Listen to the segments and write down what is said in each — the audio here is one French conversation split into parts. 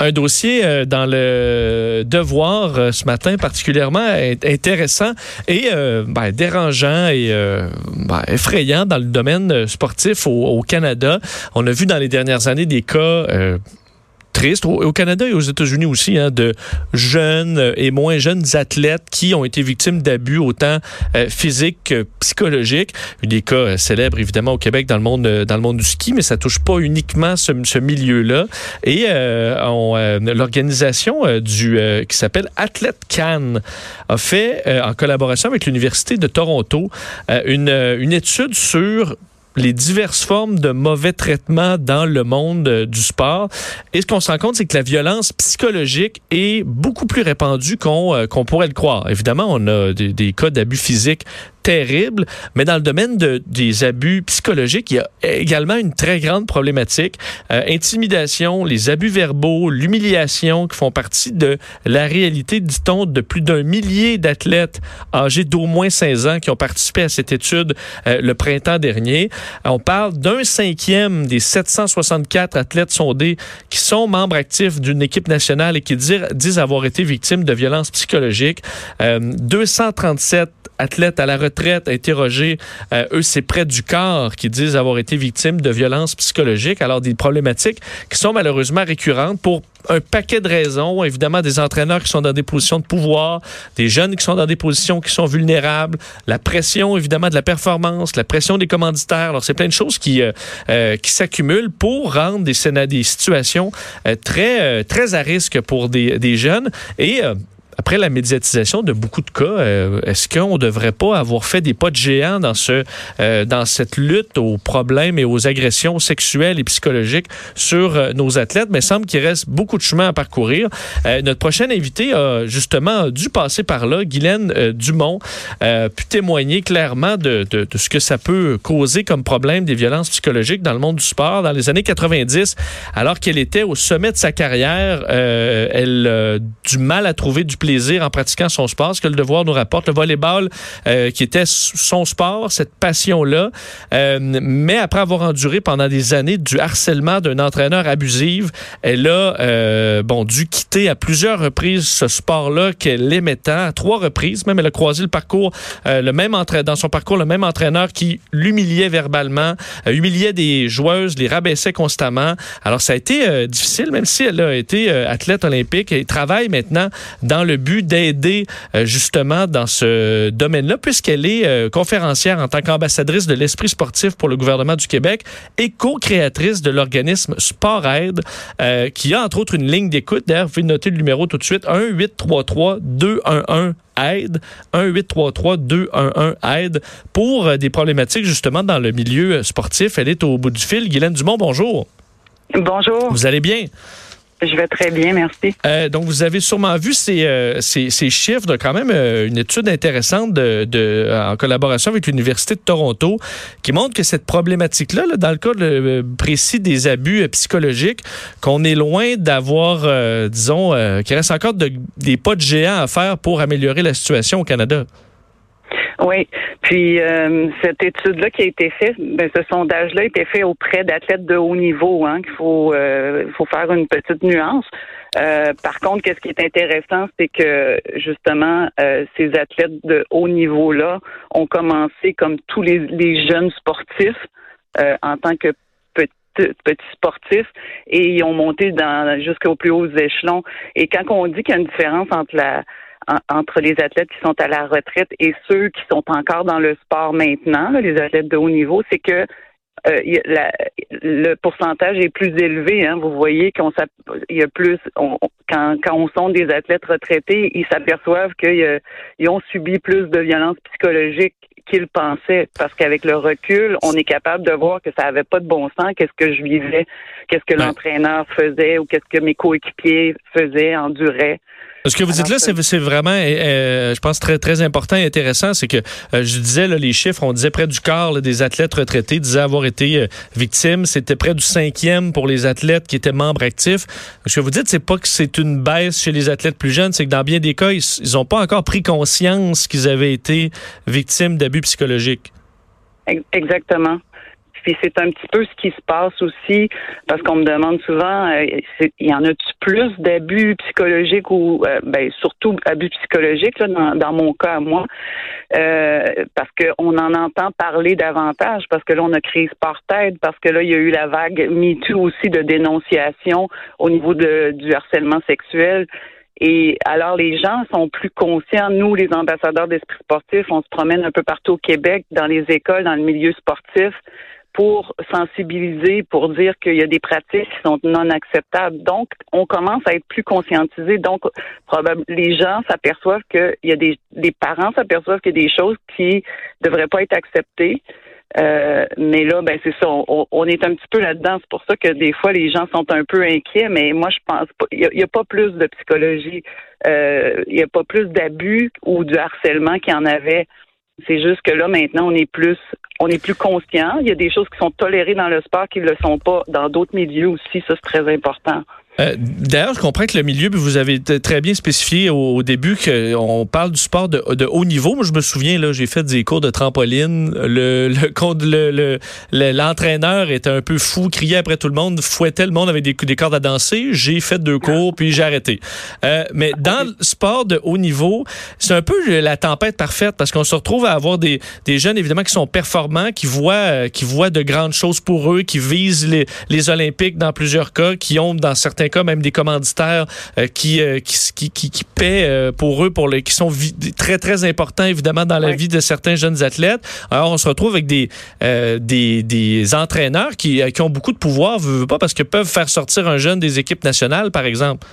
Un dossier euh, dans le devoir euh, ce matin particulièrement intéressant et euh, ben, dérangeant et ben, effrayant dans le domaine sportif au, au, Canada. On a vu dans les dernières années des cas triste, au, Canada et aux États-Unis aussi, hein, de jeunes et moins jeunes athlètes qui ont été victimes d'abus autant euh, physiques que psychologiques. Des cas euh, célèbres évidemment au Québec dans le monde dans le monde du ski, mais ça touche pas uniquement ce, milieu-là. Et euh, l'organisation du qui s'appelle Athlète Cannes a fait en collaboration avec l'université de Toronto une, une étude sur les diverses formes de mauvais traitements dans le monde euh, du sport. Et ce qu'on se rend compte, c'est que la violence psychologique est beaucoup plus répandue qu'on euh, pourrait le croire. Évidemment, on a des, des cas d'abus physiques terrible, mais dans le domaine de, des abus psychologiques, il y a également une très grande problématique. Euh, intimidation, les abus verbaux, l'humiliation qui font partie de la réalité, dit-on, de plus d'un millier d'athlètes âgés d'au moins 16 ans qui ont participé à cette étude euh, le printemps dernier. On parle d'un cinquième des 764 athlètes sondés qui sont membres actifs d'une équipe nationale et qui disent, avoir été victimes de violences psychologiques. Euh, 237 athlètes à la retraite interrogés, euh, eux, c'est près du quart qui disent avoir été victimes de violences psychologiques. Alors, des problématiques qui sont malheureusement récurrentes pour un paquet de raisons. Évidemment, des entraîneurs qui sont dans des positions de pouvoir, des jeunes qui sont dans des positions qui sont vulnérables, la pression, évidemment, de la performance, la pression des commanditaires. Alors, c'est plein de choses qui, euh, euh, qui s'accumulent pour rendre des, des situations très, très à risque pour des, des jeunes. Et après la médiatisation de beaucoup de cas, euh, est-ce qu'on ne devrait pas avoir fait des pas de géant dans ce euh, dans cette lutte aux problèmes et aux agressions sexuelles et psychologiques sur euh, nos athlètes? Mais il semble qu'il reste beaucoup de chemin à parcourir. notre prochain invité a justement dû passer par là. Guylaine Dumont a pu témoigner clairement de, de, de, ce que ça peut causer comme problème des violences psychologiques dans le monde du sport. Dans les années 90, alors qu'elle était au sommet de sa carrière, elle a du mal à trouver du plaisir plaisir en pratiquant son sport, ce que le devoir nous rapporte. Le volleyball, euh, qui était son sport, cette passion-là, euh, mais après avoir enduré pendant des années du harcèlement d'un entraîneur abusif, elle a euh, bon dû quitter à plusieurs reprises ce sport-là qu'elle aimait tant, à trois reprises même. Elle a croisé le parcours, le même entraîneur, dans son parcours, le même entraîneur qui l'humiliait verbalement, humiliait des joueuses, les rabaissait constamment. Alors ça a été difficile, même si elle a été athlète olympique et travaille maintenant dans le but d'aider euh, justement dans ce domaine-là, puisqu'elle est euh, conférencière en tant qu'ambassadrice de l'esprit sportif pour le gouvernement du Québec et co-créatrice de l'organisme Sport Aide, euh, qui a entre autres une ligne d'écoute. D'ailleurs, vous pouvez noter le numéro tout de suite, 1-833-211 aide 1-833-211 aide pour des problématiques justement dans le milieu sportif. Elle est au bout du fil. Guylaine Dumont, bonjour. Bonjour. Vous allez bien? Je vais très bien, merci. Euh, donc, vous avez sûrement vu ces, euh, ces, chiffres quand même euh, une étude intéressante de, en collaboration avec l'Université de Toronto qui montre que cette problématique-là, là, dans le cas précis des abus psychologiques, qu'on est loin d'avoir, disons, qu'il reste encore de, des pas de géant à faire pour améliorer la situation au Canada. Oui. Puis euh, cette étude-là qui a été faite, ben, ce sondage-là a été fait auprès d'athlètes de haut niveau. Hein, qu'il faut, euh, faut faire une petite nuance. Euh, par contre, qu'est-ce qui est intéressant, c'est que justement, ces athlètes de haut niveau-là ont commencé comme tous les, les jeunes sportifs en tant que petits sportifs et ils ont monté dans jusqu'aux plus hauts échelons. Et quand on dit qu'il y a une différence entre la entre les athlètes qui sont à la retraite et ceux qui sont encore dans le sport maintenant, les athlètes de haut niveau, c'est que euh, le pourcentage est plus élevé. Hein. Vous voyez qu'on il y a plus quand, quand on sont des athlètes retraités, ils s'aperçoivent qu'ils ont subi plus de violences psychologiques qu'ils pensaient. Parce qu'avec le recul, on est capable de voir que ça avait pas de bon sens. Qu'est-ce que je vivais, qu'est-ce que l'entraîneur faisait ou qu'est-ce que mes coéquipiers faisaient, enduraient. Ce que vous dites là, c'est vraiment, euh, euh, je pense, très, très important et intéressant. C'est que, euh, je disais, là, les chiffres, on disait près du quart des athlètes retraités disaient avoir été victimes. C'était près du cinquième pour les athlètes qui étaient membres actifs. Ce que vous dites, c'est pas que c'est une baisse chez les athlètes plus jeunes, c'est que dans bien des cas, ils n'ont pas encore pris conscience qu'ils avaient été victimes d'abus psychologiques. Exactement. Puis c'est un petit peu ce qui se passe aussi, parce qu'on me demande souvent, euh, il y en a-tu plus d'abus psychologiques ou, euh, ben, surtout abus psychologiques, là, dans, mon cas à moi, euh, parce qu'on en entend parler davantage, parce que là, on a crise par tête, parce que là, il y a eu la vague MeToo aussi de dénonciation au niveau de, du harcèlement sexuel. Et alors, les gens sont plus conscients. Nous, les ambassadeurs d'esprit sportif, on se promène un peu partout au Québec, dans les écoles, dans le milieu sportif, pour sensibiliser, pour dire qu'il y a des pratiques qui sont non acceptables. Donc, on commence à être plus conscientisé. Donc, probablement, les gens s'aperçoivent qu'il y a des, des parents s'aperçoivent qu'il y a des choses qui devraient pas être acceptées. Euh, mais là, ben c'est ça, on, est un petit peu là-dedans. C'est pour ça que des fois les gens sont un peu inquiets. Mais moi, je pense pas. Il n'y a, pas plus de psychologie. Euh, il n'y a pas plus d'abus ou de harcèlement qu'il y en avait. C'est juste que là maintenant, on est plus, on est plus conscient. Il y a des choses qui sont tolérées dans le sport qui ne le sont pas dans d'autres milieux aussi. Ça, c'est très important. Euh, d'ailleurs, je comprends que le milieu, vous avez très bien spécifié au, début qu'on parle du sport de, haut niveau. Moi, je me souviens, là, j'ai fait des cours de trampoline. Le, le, l'entraîneur était un peu fou, criait après tout le monde, fouettait le monde avec des, des cordes à danser. J'ai fait deux cours, puis j'ai arrêté. Euh, mais dans le sport de haut niveau, c'est un peu la tempête parfaite parce qu'on se retrouve à avoir des, des jeunes, évidemment, qui sont performants, qui voient, qui voient de grandes choses pour eux, qui visent les, les Olympiques dans plusieurs cas, qui ont, dans certains cas même des commanditaires euh, qui, euh, qui, qui, qui, paient euh, pour eux, pour les, qui sont très, très importants, évidemment, dans la vie de certains jeunes athlètes. Alors, on se retrouve avec des, des, des, entraîneurs qui, qui ont beaucoup de pouvoir, pas, parce qu'ils peuvent faire sortir un jeune des équipes nationales, par exemple.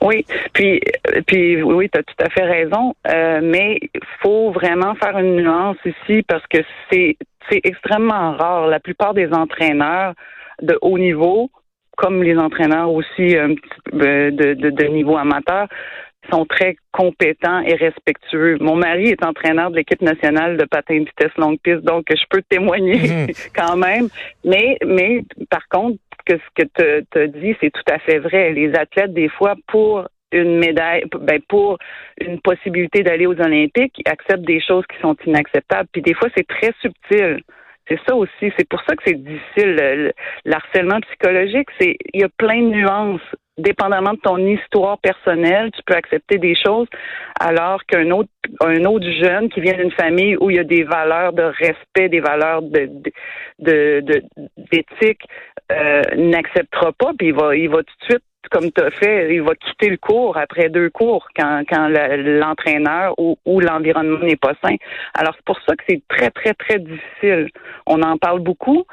Oui, puis, puis oui, tu as tout à fait raison, mais il faut vraiment faire une nuance ici parce que c'est extrêmement rare. La plupart des entraîneurs de haut niveau comme les entraîneurs aussi euh, de, de, de niveau amateur, sont très compétents et respectueux. Mon mari est entraîneur de l'équipe nationale de patin de vitesse longue piste, donc je peux témoigner mhm. quand même. Mais, mais par contre, que ce que tu dit, c'est tout à fait vrai. Les athlètes, des fois, pour une médaille, ben pour une possibilité d'aller aux Olympiques, acceptent des choses qui sont inacceptables. Puis des fois, c'est très subtil. C'est ça aussi. C'est pour ça que c'est difficile. Le, harcèlement psychologique, c'est il y a plein de nuances. Dépendamment de ton histoire personnelle, tu peux accepter des choses, alors qu'un autre un autre jeune qui vient d'une famille où il y a des valeurs de respect, des valeurs de de d'éthique, euh, n'acceptera pas, puis il va il va tout de suite comme tu as fait, il va quitter le cours après deux cours quand, quand l'entraîneur ou, ou l'environnement n'est pas sain. Alors c'est pour ça que c'est très, très, très difficile. On en parle beaucoup,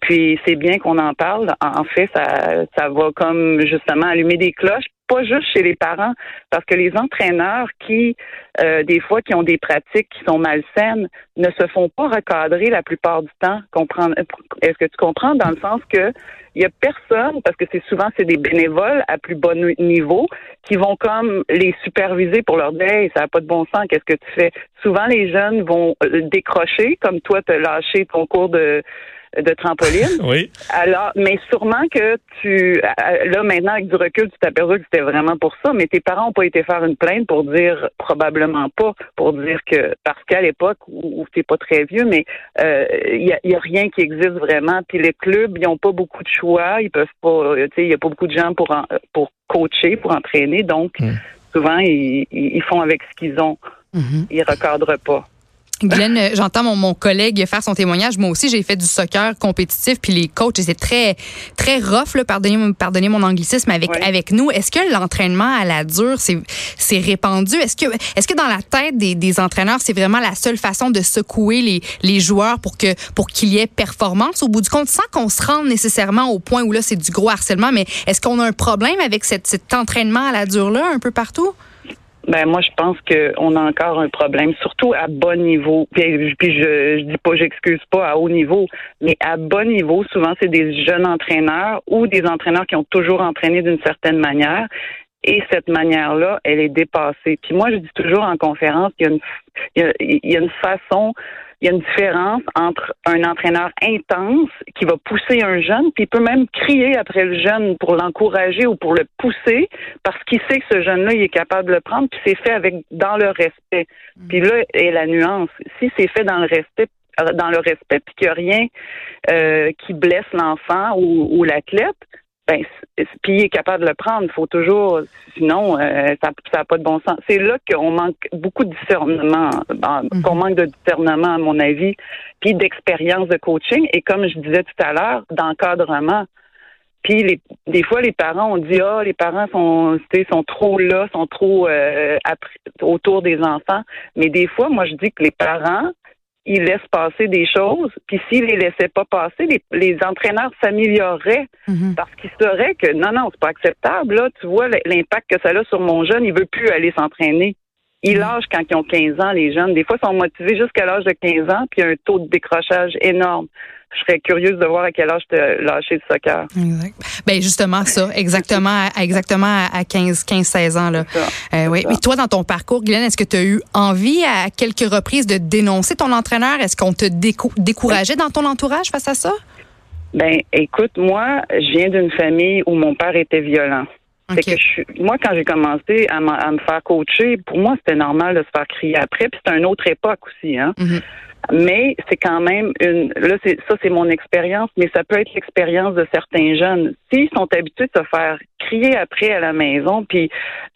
puis c'est bien qu'on en parle. En fait, ça, ça va comme justement allumer des cloches, pas juste chez les parents, parce que les entraîneurs qui, euh, des fois, qui ont des pratiques qui sont malsaines, ne se font pas recadrer la plupart du temps. Est-ce que tu comprends? Dans le sens que il y a personne, parce que c'est souvent c'est des bénévoles à plus bas niveau, qui vont comme les superviser pour leur dire hey, ça n'a pas de bon sens, qu'est-ce que tu fais? Souvent les jeunes vont euh, décrocher, comme toi, te lâcher ton cours de de trampoline. Oui. Alors, mais sûrement que tu, là maintenant avec du recul, tu t'aperçois que c'était vraiment pour ça, mais tes parents n'ont pas été faire une plainte pour dire probablement pas, pour dire que parce qu'à l'époque où, tu t'es pas très vieux, mais il euh, y, a, y, a, rien qui existe vraiment. Puis les clubs, ils n'ont pas beaucoup de choix, ils peuvent pas, tu sais, il y a pas beaucoup de gens pour pour coacher, pour entraîner, donc hmm. souvent ils, ils, font avec ce qu'ils ont, mm-hmm. ils recadrent pas. Glenn, euh, j'entends mon, mon, collègue faire son témoignage. Moi aussi, j'ai fait du soccer compétitif, puis les coachs, c'est très, très rough, là, pardonnez, pardonnez mon anglicisme, avec, avec nous. Est-ce que l'entraînement à la dure, c'est répandu? Est-ce que, est que dans la tête des, des entraîneurs, c'est vraiment la seule façon de secouer les, les joueurs pour que pour qu'il y ait performance? Au bout du compte, sans qu'on se rende nécessairement au point où là, c'est du gros harcèlement, mais est-ce qu'on a un problème avec cette, cet entraînement à la dure-là, un peu partout? Ben moi, je pense qu'on a encore un problème, surtout à bas niveau. Puis, je, je dis pas, j'excuse pas à haut niveau, mais à bas niveau, souvent c'est des jeunes entraîneurs ou des entraîneurs qui ont toujours entraîné d'une certaine manière. Et cette manière-là, elle est dépassée. Puis moi, je dis toujours en conférence qu'il y a une, il y a une façon il y a une différence entre un entraîneur intense qui va pousser un jeune, puis il peut même crier après le jeune pour l'encourager ou pour le pousser, parce qu'il sait que ce jeune-là, il est capable de le prendre, puis c'est fait avec dans le respect. Mm. Puis là est la nuance. Si c'est fait dans le respect, dans le respect, puis qu'il n'y a rien euh, qui blesse l'enfant ou, ou l'athlète, ben, puis il est capable de le prendre. Il faut toujours, sinon, euh, ça n'a pas de bon sens. C'est là qu'on manque beaucoup de discernement, mhm. qu'on manque de discernement, à mon avis, puis d'expérience de coaching. Et comme je disais tout à l'heure, d'encadrement. Puis les, des fois, les parents ont dit ah, les parents sont, sont trop là, sont trop euh, autour des enfants. Mais des fois, moi, je dis que les parents ils laissent passer des choses, puis s'ils les laissaient pas passer, les, entraîneurs s'amélioreraient mhm. parce qu'ils sauraient que non, non, c'est pas acceptable. Là, tu vois l'impact que ça a sur mon jeune, il veut plus aller s'entraîner. Ils mhm. lâchent quand ils ont 15 ans, les jeunes. Des fois, ils sont motivés jusqu'à l'âge de 15 ans, puis il y a un taux de décrochage énorme je serais curieuse de voir à quel âge tu as lâché le soccer. Exact. Ben justement ça, exactement, exactement à 15, 15, 16 ans là. Euh, oui. Mais toi, dans ton parcours, Guylaine, est-ce que tu as eu envie à quelques reprises de dénoncer ton entraîneur? Est-ce qu'on te décourageait dans ton entourage face à ça? Ben, écoute, moi, je viens d'une famille où mon père était violent. Que je moi, quand j'ai commencé à, me faire coacher, pour moi, c'était normal de se faire crier après. Puis c'était une autre époque aussi. Hein? Mm-hmm. Mais c'est quand même une. Là, c'est ça, c'est mon expérience, mais ça peut être l'expérience de certains jeunes. S'ils sont habitués de se faire crier après à la maison, puis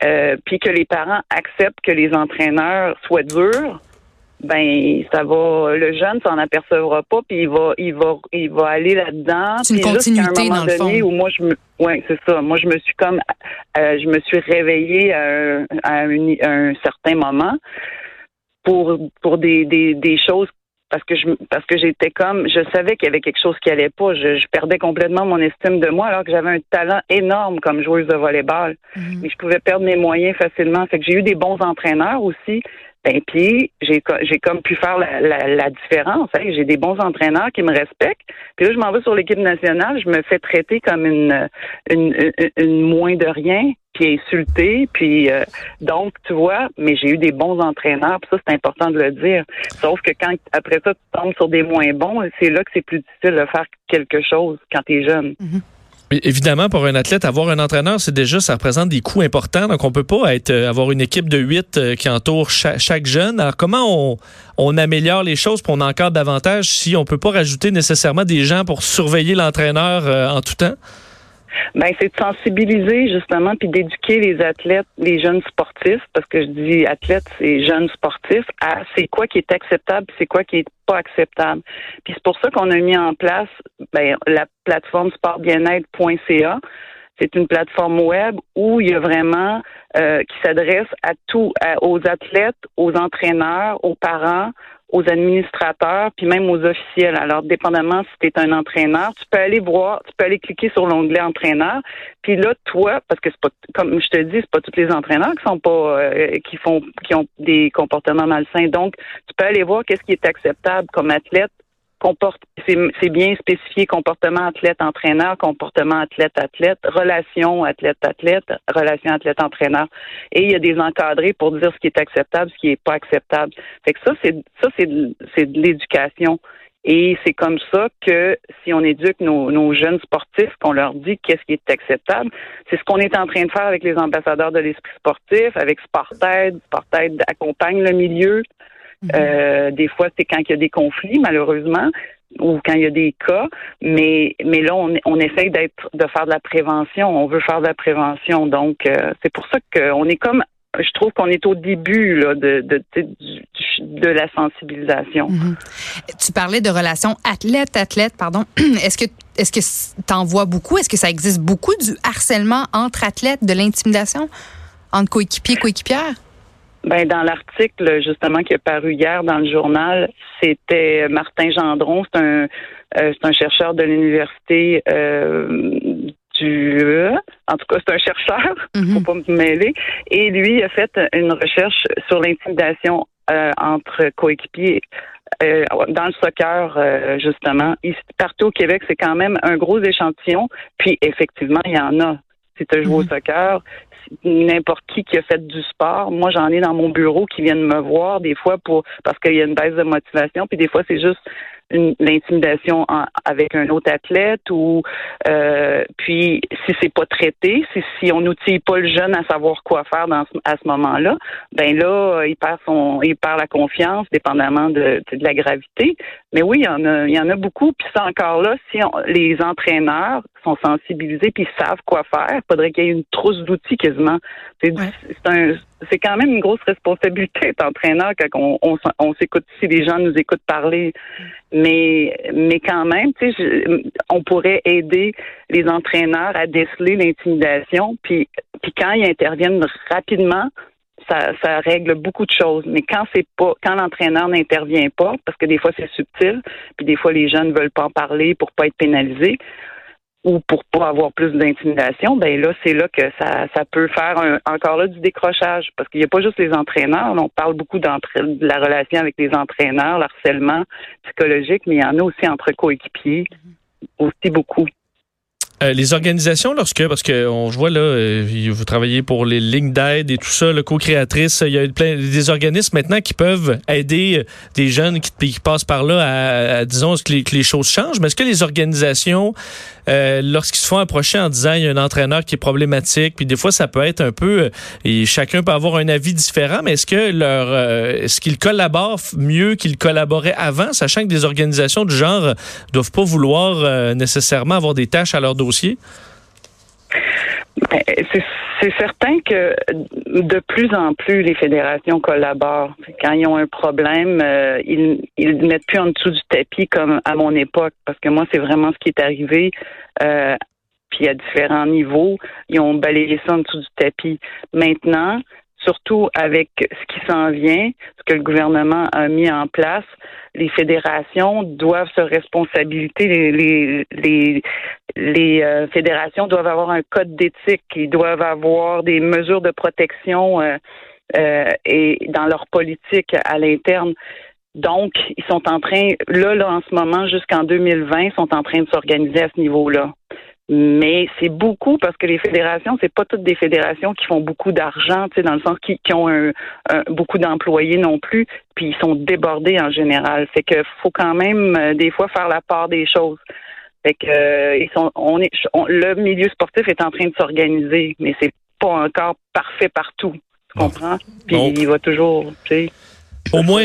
euh, puis que les parents acceptent que les entraîneurs soient durs, ben ça va. Le jeune s'en apercevra pas, puis il va, il va, il va aller là-dedans. C'est une continuité un moment dans donné où moi je me, ouais, c'est ça. Moi je me suis comme, euh, je me suis réveillée à à un certain moment pour pour des, des, des choses parce que je parce que j'étais comme je savais qu'il y avait quelque chose qui allait pas. Je, je, perdais complètement mon estime de moi alors que j'avais un talent énorme comme joueuse de volleyball. Mhm. Mais je pouvais perdre mes moyens facilement. Fait que j'ai eu des bons entraîneurs aussi. Ben puis j'ai j'ai comme pu faire la, la, différence. Hein. J'ai des bons entraîneurs qui me respectent. Puis là je m'en vais sur l'équipe nationale, je me fais traiter comme une une, une, moins de rien puis insulté, puis euh, donc tu vois, mais j'ai eu des bons entraîneurs, puis ça c'est important de le dire. Sauf que quand après ça tu tombes sur des moins bons, c'est là que c'est plus difficile de faire quelque chose quand tu es jeune. Évidemment, pour un athlète, avoir un entraîneur, c'est déjà, ça représente des coûts importants. Donc, on peut pas être, euh, avoir une équipe de huit euh, qui entoure chaque, jeune. Alors, comment on, on améliore les choses pour on encadre davantage si on peut pas rajouter nécessairement des gens pour surveiller l'entraîneur en tout temps? Ben c'est de sensibiliser justement puis d'éduquer les athlètes, les jeunes sportifs, parce que je dis athlètes, c'est jeunes sportifs, à c'est quoi qui est acceptable, c'est quoi qui est pas acceptable. Puis c'est pour ça qu'on a mis en place ben, la plateforme sportbienêtre.ca. C'est une plateforme web où il y a vraiment euh, qui s'adresse à tous, aux athlètes, aux entraîneurs, aux parents, aux administrateurs, puis même aux officiels. Alors, dépendamment si tu es un entraîneur, tu peux aller voir, tu peux aller cliquer sur l'onglet entraîneur, puis là, toi, parce que c'est pas comme je te dis, c'est pas tous les entraîneurs qui sont pas euh, qui font qui ont des comportements malsains. Donc, tu peux aller voir qu'est-ce qui est acceptable comme athlète comporte, c'est bien spécifié comportement athlète-entraîneur, comportement athlète-athlète, relation athlète-athlète, relation athlète-entraîneur. Et il y a des encadrés pour dire ce qui est acceptable, ce qui est pas acceptable. Fait que ça, c'est ça, c'est de, l'éducation. Et c'est comme ça que si on éduque nos, nos jeunes sportifs, qu'on leur dit qu'est-ce qui est acceptable, c'est ce qu'on est en train de faire avec les ambassadeurs de l'esprit sportif, avec Sportaid. Sportaid accompagne le milieu. Euh, des fois, c'est quand il y a des conflits, malheureusement, ou quand il y a des cas, mais mais là, on, on essaye d'être de faire de la prévention. On veut faire de la prévention, donc euh, c'est pour ça qu'on est comme je trouve qu'on est au début là, de, de, de, la sensibilisation. Mhm. Tu parlais de relations athlète-athlète, pardon. Est-ce que est-ce que t'en vois beaucoup? Est-ce que ça existe beaucoup du harcèlement entre athlètes, de l'intimidation entre coéquipiers, coéquipières? Ben, dans l'article, justement, qui est paru hier dans le journal, c'était Martin Gendron, c'est un, euh, c'est un chercheur de l'université euh, du en tout cas, c'est un chercheur, mm faut pas me mêler. Et lui a fait une recherche sur l'intimidation euh, entre coéquipiers dans le soccer, justement. Ici, partout au Québec, c'est quand même un gros échantillon. Puis effectivement, il y en a. Si tu joué au mhm. soccer, n'importe qui qui a fait du sport. Moi, j'en ai dans mon bureau qui viennent me voir des fois pour parce qu'il y a une baisse de motivation, puis des fois c'est juste l'intimidation avec un autre athlète ou euh, puis si c'est pas traité, si, si on n'outille pas le jeune à savoir quoi faire dans à ce moment-là, ben là il perd son il perd la confiance dépendamment de, de la gravité. Mais oui, il y en a il y en a beaucoup puis ça encore là si les entraîneurs sont sensibilisés puis savent quoi faire, faudrait qu'il y ait une trousse d'outils quasiment. C'est un c'est quand même une grosse responsabilité d'être entraîneur quand on, on, s'écoute si les gens nous écoutent parler. Mais mais quand même, tu sais, on pourrait aider les entraîneurs à déceler l'intimidation, puis puis quand ils interviennent rapidement, ça, ça règle beaucoup de choses. Mais quand c'est pas, quand l'entraîneur n'intervient pas, parce que des fois c'est subtil, puis des fois les gens ne veulent pas en parler pour pas être pénalisés, ou pour pas avoir plus d'intimidation, ben là, c'est là que ça, ça peut faire encore là du décrochage. Parce qu'il n'y a pas juste les entraîneurs. on parle beaucoup de la relation avec les entraîneurs, l'harcèlement psychologique, mais il y en a aussi entre coéquipiers, aussi beaucoup. Euh, les organisations, lorsque, parce que on voit là, euh, vous travaillez pour les lignes d'aide et tout ça, le co-créatrice, il y a plein des organismes maintenant qui peuvent aider euh, des jeunes qui, passent par là à, disons que les, que les, choses changent. Mais est-ce que les organisations, lorsqu'ils se font approcher en disant il y a un entraîneur qui est problématique, puis des fois ça peut être un peu et chacun peut avoir un avis différent, mais est-ce que leur est-ce qu'ils collaborent mieux qu'ils collaboraient avant, sachant que des organisations du genre doivent pas vouloir nécessairement avoir des tâches à leur dossier? Ben, c'est certain que de plus en plus les fédérations collaborent. Quand ils ont un problème, euh, ils ne mettent plus en dessous du tapis comme à mon époque, parce que moi, c'est vraiment ce qui est arrivé. Euh, puis à différents niveaux, ils ont balayé ça en dessous du tapis. Maintenant, surtout avec ce qui s'en vient, ce que le gouvernement a mis en place, les fédérations doivent se responsabiliser. Les, les, les, euh, fédérations doivent avoir un code d'éthique. Ils doivent avoir des mesures de protection euh, euh, et dans leur politique à l'interne. Donc, ils sont en train, là, là, en ce moment, jusqu'en 2020, ils sont en train de s'organiser à ce niveau-là. Mais c'est beaucoup parce que les fédérations, c'est pas toutes des fédérations qui font beaucoup d'argent, tu sais, dans le sens qui, qui ont un, beaucoup d'employés non plus, puis ils sont débordés en général. C'est que faut quand même euh, des fois faire la part des choses. Fait que euh, ils sont, on est, le milieu sportif est en train de s'organiser, mais c'est pas encore parfait partout. Tu comprends? Puis il va toujours, tu sais. Au moins.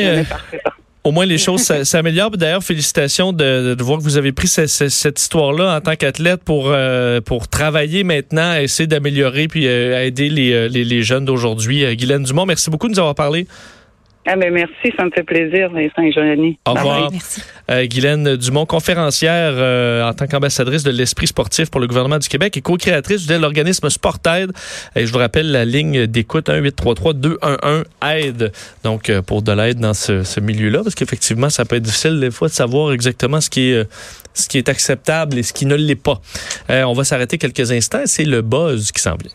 Au moins les choses s'améliorent. D'ailleurs, félicitations de, voir que vous avez pris cette, histoire-là en tant qu'athlète pour euh, pour travailler maintenant, essayer d'améliorer puis euh, aider les, les, les jeunes d'aujourd'hui. Euh, Guylaine Dumont, merci beaucoup de nous avoir parlé. Ah ben merci, ça me fait plaisir, Vincent et Joanie. Au revoir. Merci. Euh, Guylaine Dumont, conférencière euh, en tant qu'ambassadrice de l'esprit sportif pour le gouvernement du Québec et co-créatrice de l'organisme Sportaide. Et je vous rappelle la ligne d'écoute 1-833-211-AIDE. Donc, euh, pour de l'aide dans ce, ce milieu-là, parce qu'effectivement, ça peut être difficile des fois de savoir exactement ce qui est, ce qui est acceptable et ce qui ne l'est pas. on va s'arrêter quelques instants. C'est le buzz qui s'en vient.